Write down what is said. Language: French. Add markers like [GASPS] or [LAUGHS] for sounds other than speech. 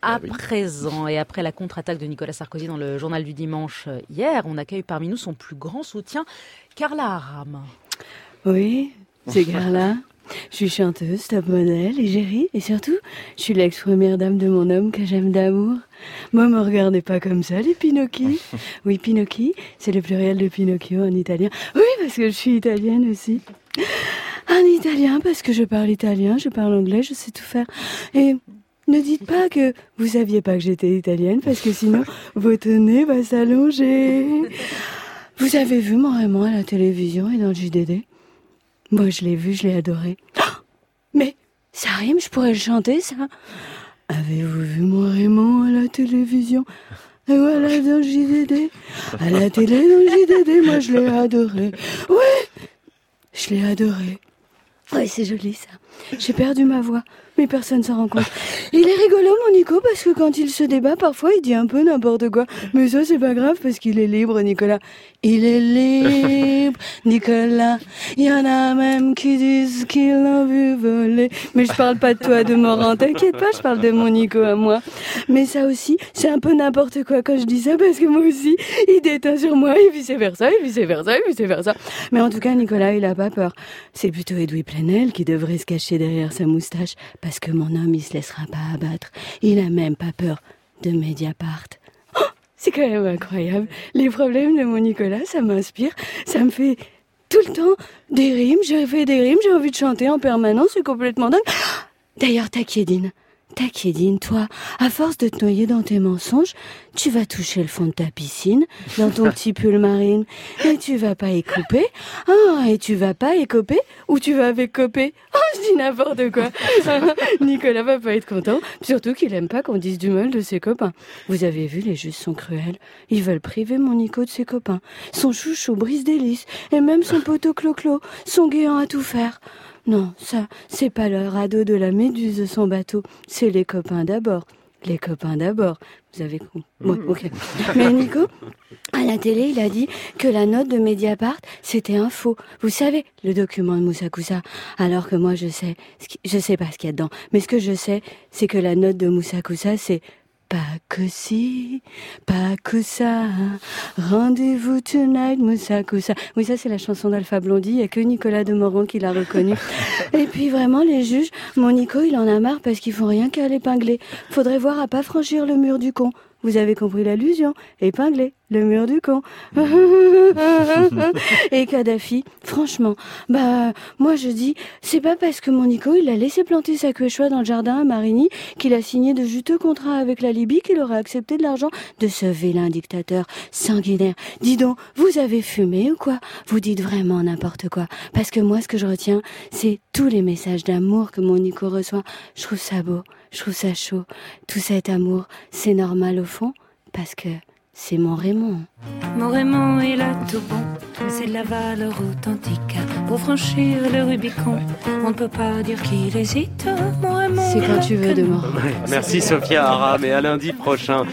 À présent, et après la contre-attaque de Nicolas Sarkozy dans le journal du dimanche euh, hier, on accueille parmi nous son plus grand soutien, Carla Aram. Oui, c'est Carla. Je suis chanteuse, top modèle, égérie, et surtout, je suis l'ex-première dame de mon homme que j'aime d'amour. Moi, me regardez pas comme ça, les Pinocchi. [LAUGHS] Oui, Pinocchi, c'est le pluriel de Pinocchio en italien. Oui, parce que je suis italienne aussi. En italien, parce que je parle italien, je parle anglais, je sais tout faire. Et ne dites pas que vous saviez pas que j'étais italienne, parce que sinon, [LAUGHS] votre nez va s'allonger. Vous avez vu mon Raymond à la télévision et dans le JDD Moi, je l'ai vu, je l'ai adoré. [GASPS] Mais ça rime, je pourrais le chanter, ça. Avez-vous vu mon Raymond à la télévision et voilà [LAUGHS] dans le JDD. À la télé, dans le JDD, moi je l'ai adoré. Ouais, je l'ai adoré. Ouais, c'est joli ça. J'ai perdu ma voix, mais personne s'en rend compte. Il est rigolo, mon Nico, parce que quand il se débat, parfois il dit un peu n'importe quoi. Mais ça, c'est pas grave, parce qu'il est libre, Nicolas. Il est libre, Nicolas. Il y en a même qui disent qu'ils l'ont vu voler. Mais je parle pas de toi, de Morin, t'inquiète pas, je parle de mon Nico à moi. Mais ça aussi, c'est un peu n'importe quoi quand je dis ça, parce que moi aussi, il déteint sur moi, et vice versa, et vice versa, et vice versa. Mais en tout cas, Nicolas, il a pas peur. C'est plutôt Edoui Plenel qui devrait se cacher derrière sa moustache, parce que mon homme, il se laissera pas abattre. Il a même pas peur de Mediapart. Oh, c'est quand même incroyable. Les problèmes de mon Nicolas, ça m'inspire. Ça me fait tout le temps des rimes. J'ai fait des rimes, j'ai envie de chanter en permanence. C'est complètement dingue. D'ailleurs, Takiedine, toi, à force de te noyer dans tes mensonges, tu vas toucher le fond de ta piscine, dans ton [LAUGHS] petit pull marine, et tu vas pas écoper. Ah, et tu vas pas écoper, ou tu vas écoper. Oh, je dis n'importe quoi. [LAUGHS] Nicolas va pas être content, surtout qu'il aime pas qu'on dise du mal de ses copains. Vous avez vu, les juges sont cruels. Ils veulent priver mon Nico de ses copains. Son chouchou brise délice, et même son poteau clo-clo, son guéant à tout faire. Non, ça, c'est pas le radeau de la méduse de son bateau, c'est les copains d'abord. Les copains d'abord. Vous avez compris Ouais, ok. Mais Nico, à la télé, il a dit que la note de Mediapart, c'était un faux. Vous savez, le document de Moussa Koussa. Alors que moi, je sais, je sais pas ce qu'il y a dedans. Mais ce que je sais, c'est que la note de Moussa Koussa, c'est pas que si, pas que ça. Rendez-vous tonight, Moussa Koussa. Oui, ça, c'est la chanson d'Alpha Blondie. Il n'y a que Nicolas Demorand qui l'a reconnu. [LAUGHS] Et puis, vraiment, les juges, mon Nico, il en a marre parce qu'ils font rien qu'à l'épingler. Faudrait voir à pas franchir le mur du con. Vous avez compris l'allusion Épingler, le mur du con. [LAUGHS] Et Kadhafi, franchement, bah, moi je dis, c'est pas parce que mon Nico, il a laissé planter sa quechua dans le jardin à Marigny qu'il a signé de juteux contrats avec la Libye qu'il aurait accepté de l'argent de ce vilain dictateur sanguinaire. Dis donc, vous avez fumé ou quoi? Vous dites vraiment n'importe quoi. Parce que moi, ce que je retiens, c'est tous les messages d'amour que mon Nico reçoit. Je trouve ça beau, je trouve ça chaud. Tout cet amour, c'est normal au fond, parce que c'est mon Raymond. Mon Raymond, il a tout bon. C'est de la valeur authentique. Pour franchir le Rubicon, on ne peut pas dire qu'il hésite. Mon Raymond, C'est quand tu veux, de mort. Merci Sophia Aram et à lundi prochain